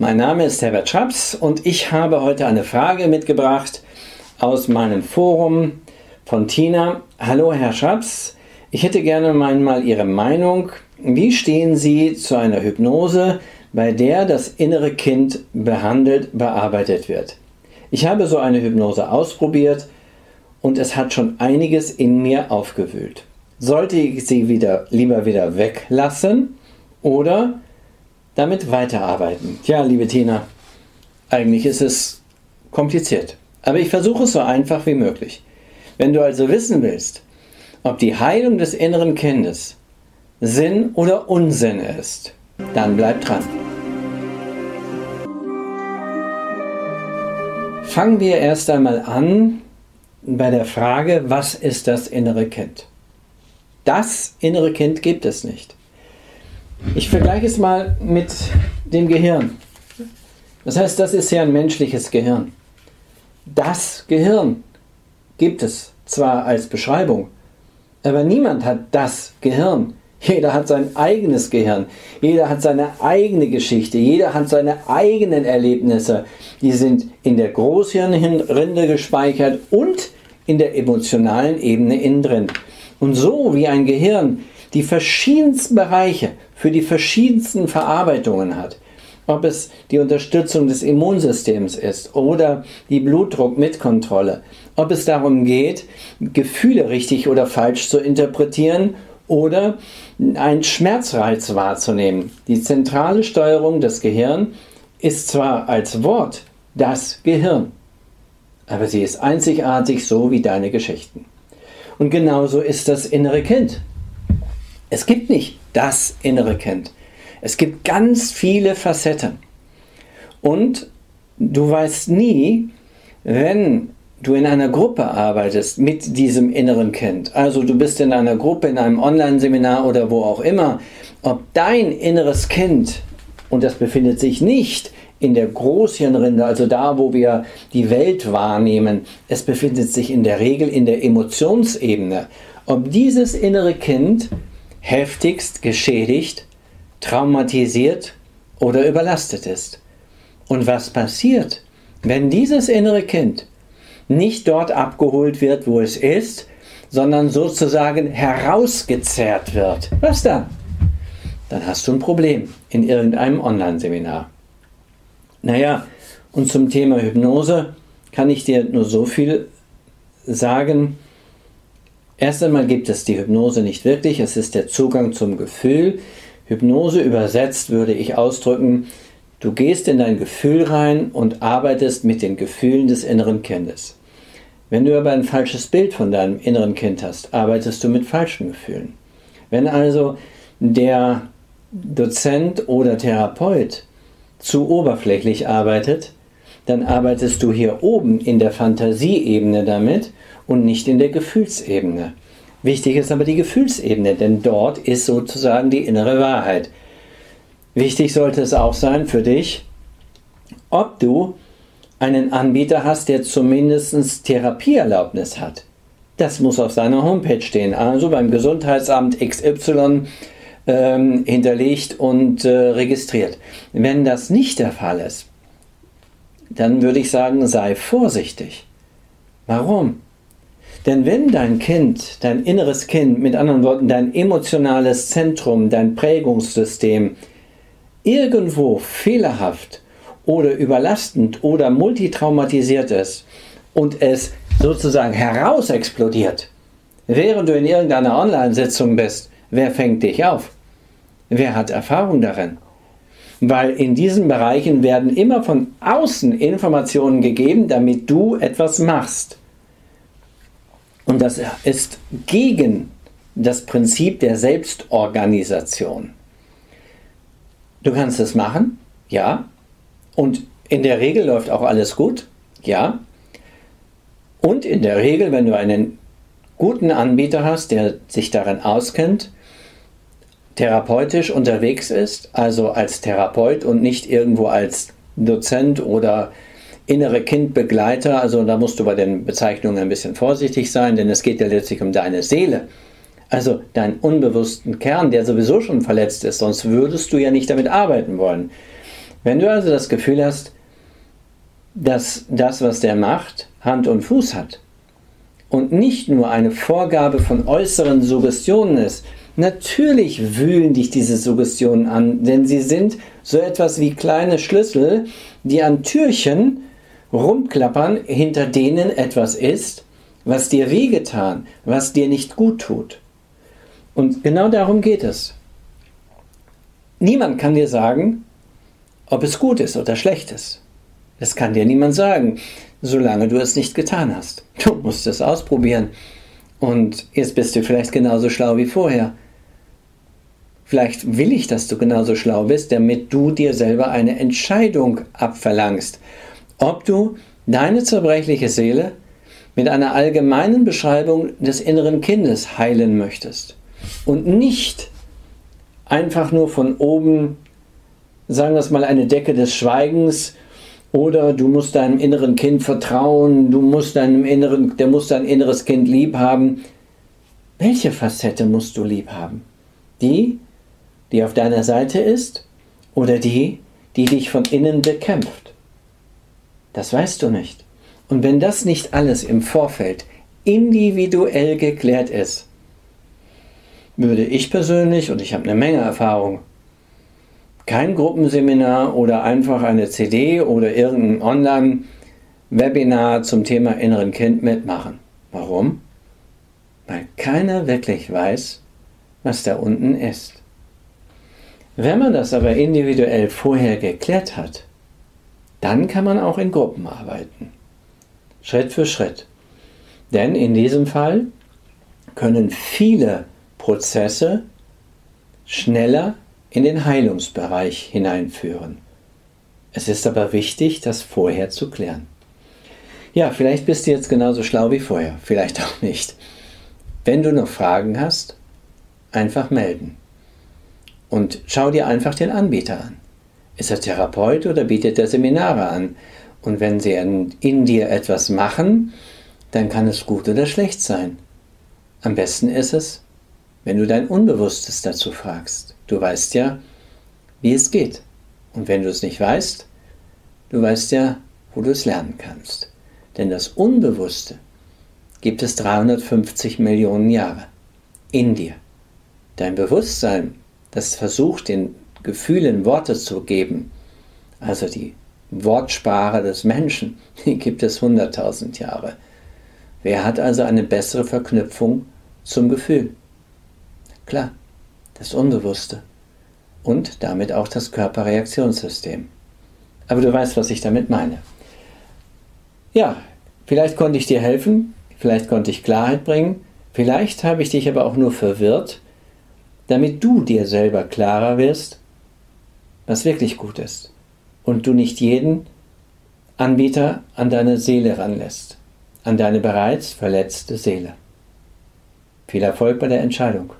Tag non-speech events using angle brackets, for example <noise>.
Mein Name ist Herbert Schaps und ich habe heute eine Frage mitgebracht aus meinem Forum von Tina. Hallo Herr Schaps, ich hätte gerne mal Ihre Meinung. Wie stehen Sie zu einer Hypnose, bei der das innere Kind behandelt, bearbeitet wird? Ich habe so eine Hypnose ausprobiert und es hat schon einiges in mir aufgewühlt. Sollte ich sie wieder, lieber wieder weglassen oder damit weiterarbeiten. Ja, liebe Tina, eigentlich ist es kompliziert. Aber ich versuche es so einfach wie möglich. Wenn du also wissen willst, ob die Heilung des inneren Kindes Sinn oder Unsinn ist, dann bleib dran. Fangen wir erst einmal an bei der Frage, was ist das innere Kind? Das innere Kind gibt es nicht. Ich vergleiche es mal mit dem Gehirn. Das heißt, das ist ja ein menschliches Gehirn. Das Gehirn gibt es zwar als Beschreibung, aber niemand hat das Gehirn. Jeder hat sein eigenes Gehirn. Jeder hat seine eigene Geschichte. Jeder hat seine eigenen Erlebnisse. Die sind in der Großhirnrinde gespeichert und in der emotionalen Ebene innen drin. Und so wie ein Gehirn die verschiedensten Bereiche für die verschiedensten Verarbeitungen hat. Ob es die Unterstützung des Immunsystems ist oder die Blutdruckmitkontrolle. Ob es darum geht, Gefühle richtig oder falsch zu interpretieren oder einen Schmerzreiz wahrzunehmen. Die zentrale Steuerung des Gehirns ist zwar als Wort das Gehirn, aber sie ist einzigartig so wie deine Geschichten. Und genauso ist das innere Kind. Es gibt nicht das innere Kind. Es gibt ganz viele Facetten. Und du weißt nie, wenn du in einer Gruppe arbeitest mit diesem inneren Kind, also du bist in einer Gruppe, in einem Online-Seminar oder wo auch immer, ob dein inneres Kind, und das befindet sich nicht in der Großhirnrinde, also da, wo wir die Welt wahrnehmen, es befindet sich in der Regel in der Emotionsebene, ob dieses innere Kind heftigst geschädigt, traumatisiert oder überlastet ist. Und was passiert, wenn dieses innere Kind nicht dort abgeholt wird, wo es ist, sondern sozusagen herausgezerrt wird? Was dann? Dann hast du ein Problem in irgendeinem Online-Seminar. Naja, und zum Thema Hypnose kann ich dir nur so viel sagen, Erst einmal gibt es die Hypnose nicht wirklich, es ist der Zugang zum Gefühl. Hypnose übersetzt würde ich ausdrücken, du gehst in dein Gefühl rein und arbeitest mit den Gefühlen des inneren Kindes. Wenn du aber ein falsches Bild von deinem inneren Kind hast, arbeitest du mit falschen Gefühlen. Wenn also der Dozent oder Therapeut zu oberflächlich arbeitet, dann arbeitest du hier oben in der Fantasieebene damit und nicht in der Gefühlsebene. Wichtig ist aber die Gefühlsebene, denn dort ist sozusagen die innere Wahrheit. Wichtig sollte es auch sein für dich, ob du einen Anbieter hast, der zumindest Therapieerlaubnis hat. Das muss auf seiner Homepage stehen, also beim Gesundheitsamt XY ähm, hinterlegt und äh, registriert. Wenn das nicht der Fall ist, dann würde ich sagen, sei vorsichtig. Warum? Denn wenn dein Kind, dein inneres Kind, mit anderen Worten dein emotionales Zentrum, dein Prägungssystem irgendwo fehlerhaft oder überlastend oder multitraumatisiert ist und es sozusagen herausexplodiert, während du in irgendeiner Online-Sitzung bist, wer fängt dich auf? Wer hat Erfahrung darin? Weil in diesen Bereichen werden immer von außen Informationen gegeben, damit du etwas machst. Und das ist gegen das Prinzip der Selbstorganisation. Du kannst es machen, ja. Und in der Regel läuft auch alles gut, ja. Und in der Regel, wenn du einen guten Anbieter hast, der sich darin auskennt, therapeutisch unterwegs ist, also als Therapeut und nicht irgendwo als Dozent oder innere Kindbegleiter, also da musst du bei den Bezeichnungen ein bisschen vorsichtig sein, denn es geht ja letztlich um deine Seele. Also deinen unbewussten Kern, der sowieso schon verletzt ist, sonst würdest du ja nicht damit arbeiten wollen. Wenn du also das Gefühl hast, dass das, was der macht, Hand und Fuß hat und nicht nur eine Vorgabe von äußeren Suggestionen ist, natürlich wühlen dich diese Suggestionen an, denn sie sind so etwas wie kleine Schlüssel, die an Türchen rumklappern, hinter denen etwas ist, was dir wehgetan, was dir nicht gut tut. Und genau darum geht es. Niemand kann dir sagen, ob es gut ist oder schlecht ist. Das kann dir niemand sagen, solange du es nicht getan hast. Du musst es ausprobieren. Und jetzt bist du vielleicht genauso schlau wie vorher. Vielleicht will ich, dass du genauso schlau bist, damit du dir selber eine Entscheidung abverlangst, ob du deine zerbrechliche Seele mit einer allgemeinen Beschreibung des inneren Kindes heilen möchtest und nicht einfach nur von oben, sagen wir es mal, eine Decke des Schweigens oder du musst deinem inneren Kind vertrauen, du musst deinem inneren, der muss dein inneres Kind lieb haben. Welche Facette musst du lieb haben? Die, die auf deiner Seite ist oder die, die dich von innen bekämpft? Das weißt du nicht. Und wenn das nicht alles im Vorfeld individuell geklärt ist, würde ich persönlich, und ich habe eine Menge Erfahrung, kein Gruppenseminar oder einfach eine CD oder irgendein Online-Webinar zum Thema inneren Kind mitmachen. Warum? Weil keiner wirklich weiß, was da unten ist. Wenn man das aber individuell vorher geklärt hat, dann kann man auch in Gruppen arbeiten. Schritt für Schritt. Denn in diesem Fall können viele Prozesse schneller in den Heilungsbereich hineinführen. Es ist aber wichtig, das vorher zu klären. Ja, vielleicht bist du jetzt genauso schlau wie vorher, vielleicht auch nicht. Wenn du noch Fragen hast, einfach melden. Und schau dir einfach den Anbieter an. Ist er Therapeut oder bietet er Seminare an? Und wenn sie in, dir etwas machen, dann kann es gut oder schlecht sein. Am besten ist es, wenn du dein Unbewusstes dazu fragst. Du weißt ja, wie es geht. Und wenn du es nicht weißt, du weißt ja, wo du es lernen kannst. Denn das Unbewusste gibt es 350 Millionen Jahre in dir. Dein Bewusstsein, das versucht, den Gefühlen Worte zu geben, also die Wortsprache des Menschen, <laughs> die gibt es 100.000 Jahre. Wer hat also eine bessere Verknüpfung zum Gefühl? Klar, das Unbewusste und damit auch das Körperreaktionssystem. Aber du weißt, was ich damit meine. Ja, vielleicht konnte ich dir helfen, vielleicht konnte ich Klarheit bringen, vielleicht habe ich dich aber auch nur verwirrt, damit du dir selber klarer wirst, was wirklich gut ist und du nicht jeden Anbieter an deine Seele ranlässt, an deine bereits verletzte Seele. Viel Erfolg bei der Entscheidung.